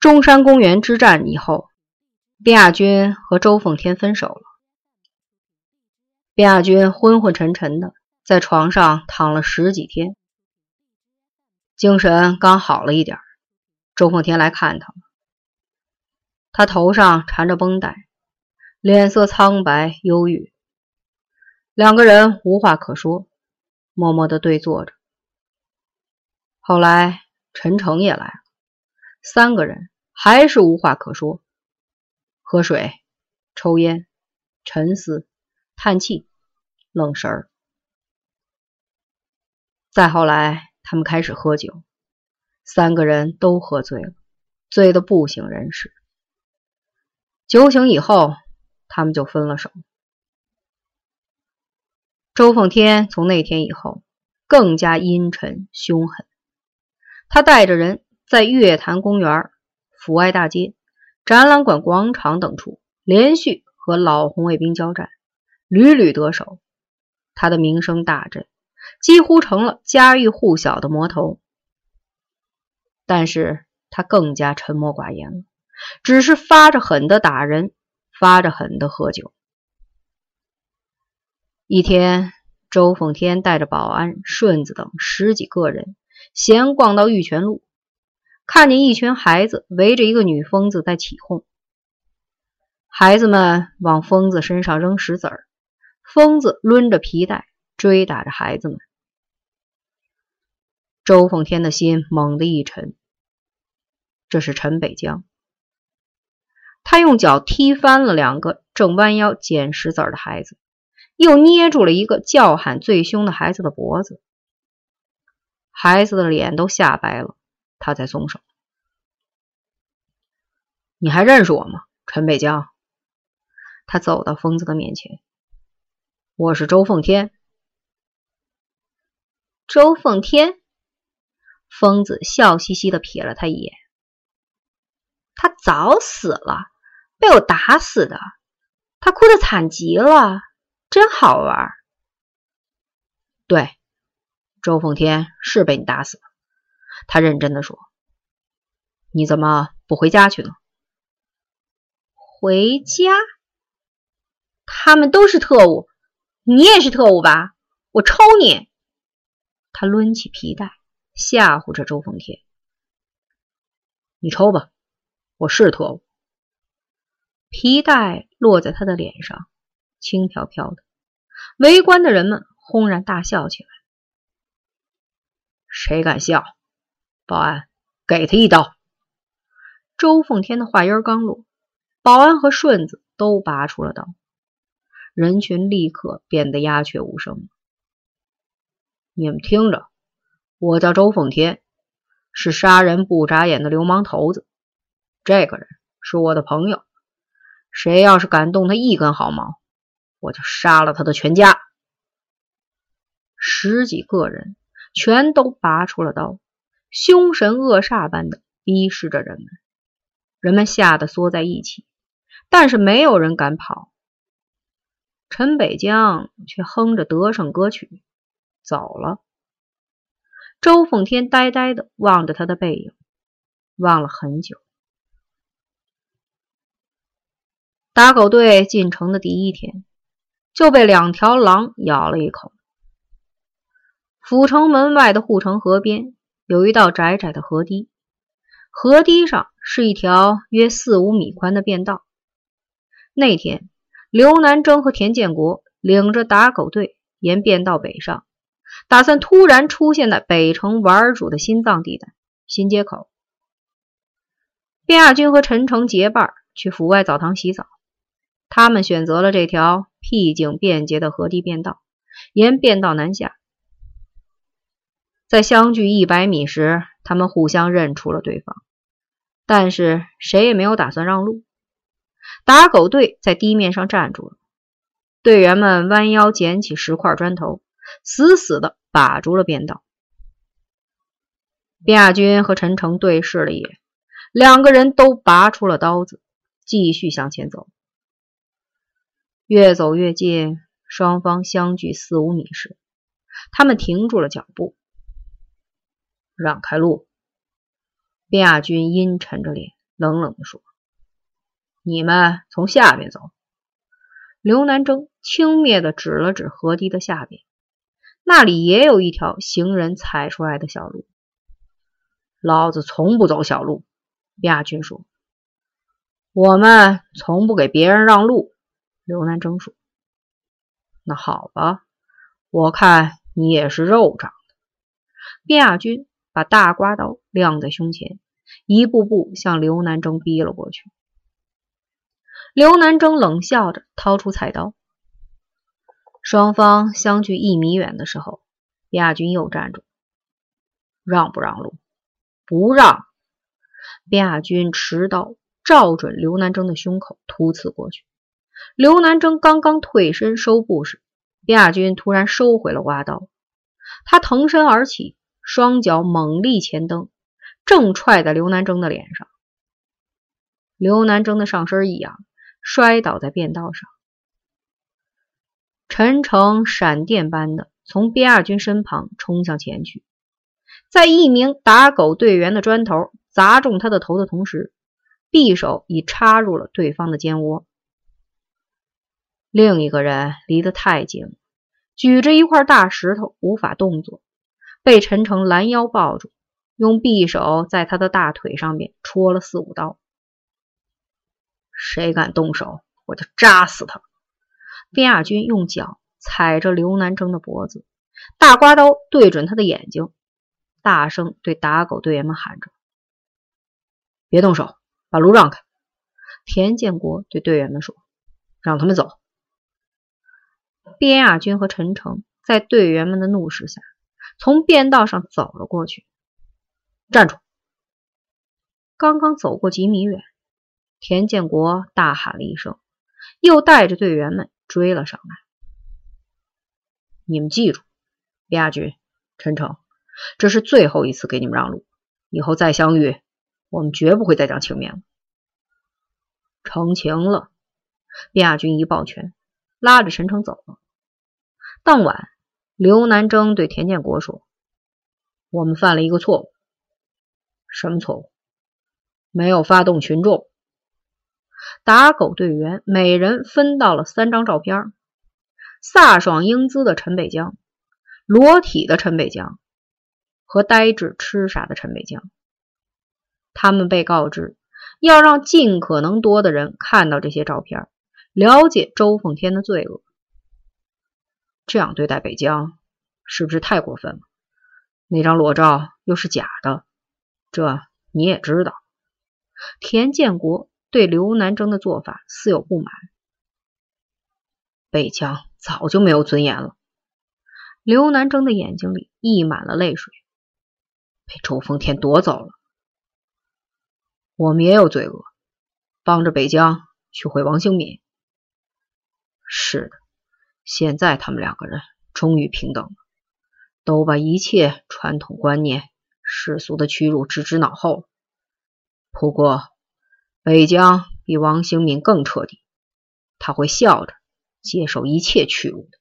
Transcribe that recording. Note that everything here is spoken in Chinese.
中山公园之战以后，卞亚军和周奉天分手了。卞亚军昏昏沉沉的在床上躺了十几天，精神刚好了一点，周奉天来看他了。他头上缠着绷带，脸色苍白忧郁，两个人无话可说，默默的对坐着。后来陈诚也来了。三个人还是无话可说，喝水、抽烟、沉思、叹气、愣神儿。再后来，他们开始喝酒，三个人都喝醉了，醉得不省人事。酒醒以后，他们就分了手。周凤天从那天以后更加阴沉凶狠，他带着人。在月坛公园、阜外大街、展览馆广场等处，连续和老红卫兵交战，屡屡得手。他的名声大振，几乎成了家喻户晓的魔头。但是他更加沉默寡言了，只是发着狠的打人，发着狠的喝酒。一天，周凤天带着保安、顺子等十几个人闲逛到玉泉路。看见一群孩子围着一个女疯子在起哄，孩子们往疯子身上扔石子儿，疯子抡着皮带追打着孩子们。周凤天的心猛地一沉，这是陈北江。他用脚踢翻了两个正弯腰捡石子儿的孩子，又捏住了一个叫喊最凶的孩子的脖子，孩子的脸都吓白了。他才松手。你还认识我吗，陈北江？他走到疯子的面前。我是周凤天。周凤天。疯子笑嘻嘻的瞥了他一眼。他早死了，被我打死的。他哭得惨极了，真好玩。对，周凤天是被你打死的。他认真的说：“你怎么不回家去呢？”回家？他们都是特务，你也是特务吧？我抽你！他抡起皮带吓唬着周凤天：“你抽吧，我是特务。”皮带落在他的脸上，轻飘飘的。围观的人们轰然大笑起来。谁敢笑？保安，给他一刀！周凤天的话音刚落，保安和顺子都拔出了刀，人群立刻变得鸦雀无声。你们听着，我叫周凤天，是杀人不眨眼的流氓头子。这个人是我的朋友，谁要是敢动他一根毫毛，我就杀了他的全家。十几个人全都拔出了刀。凶神恶煞般的逼视着人们，人们吓得缩在一起，但是没有人敢跑。陈北江却哼着得胜歌曲走了。周凤天呆呆的望着他的背影，望了很久。打狗队进城的第一天，就被两条狼咬了一口。府城门外的护城河边。有一道窄窄的河堤，河堤上是一条约四五米宽的便道。那天，刘南征和田建国领着打狗队沿便道北上，打算突然出现在北城玩主的心脏地带新街口。卞亚军和陈诚结伴去府外澡堂洗澡，他们选择了这条僻静便捷的河堤便道，沿便道南下。在相距一百米时，他们互相认出了对方，但是谁也没有打算让路。打狗队在地面上站住了，队员们弯腰捡起十块砖头，死死的把住了便道。卞亚军和陈诚对视了一眼，两个人都拔出了刀子，继续向前走。越走越近，双方相距四五米时，他们停住了脚步。让开路！卞亚军阴沉着脸冷冷地说：“你们从下边走。”刘南征轻蔑地指了指河堤的下边，那里也有一条行人踩出来的小路。老子从不走小路。亚军说：“我们从不给别人让路。”刘南征说：“那好吧，我看你也是肉长的。”卞亚军把大刮刀亮在胸前，一步步向刘南征逼了过去。刘南征冷笑着掏出菜刀，双方相距一米远的时候，亚军又站住：“让不让路？”“不让。”卞亚军持刀照准刘南征的胸口突刺过去。刘南征刚刚退身收步时，卞亚军突然收回了刮刀，他腾身而起，双脚猛力前蹬，正踹在刘南征的脸上。刘南征的上身一仰，摔倒在便道上。陈诚闪电般的从边亚军身旁冲向前去，在一名打狗队员的砖头。砸中他的头的同时，匕首已插入了对方的肩窝。另一个人离得太近，举着一块大石头无法动作，被陈诚拦腰抱住，用匕首在他的大腿上面戳了四五刀。谁敢动手，我就扎死他！边亚军用脚踩着刘南征的脖子，大刮刀对准他的眼睛，大声对打狗队员们喊着。别动手，把路让开。田建国对队员们说：“让他们走。”边亚军和陈诚在队员们的怒视下，从便道上走了过去。站住！刚刚走过几米远，田建国大喊了一声，又带着队员们追了上来。你们记住，李亚军、陈诚，这是最后一次给你们让路，以后再相遇。我们绝不会再讲情面了。成情了，卞亚军一抱拳，拉着陈诚走了。当晚，刘南征对田建国说：“我们犯了一个错误。什么错误？没有发动群众。打狗队员每人分到了三张照片：飒爽英姿的陈北江、裸体的陈北江和呆滞痴傻的陈北江。”他们被告知要让尽可能多的人看到这些照片，了解周凤天的罪恶。这样对待北江，是不是太过分了？那张裸照又是假的，这你也知道。田建国对刘南征的做法似有不满。北江早就没有尊严了。刘南征的眼睛里溢满了泪水，被周凤天夺走了。我们也有罪恶，帮着北疆去毁王兴敏。是的，现在他们两个人终于平等了，都把一切传统观念、世俗的屈辱置之脑后。不过，北疆比王兴敏更彻底，他会笑着接受一切屈辱的。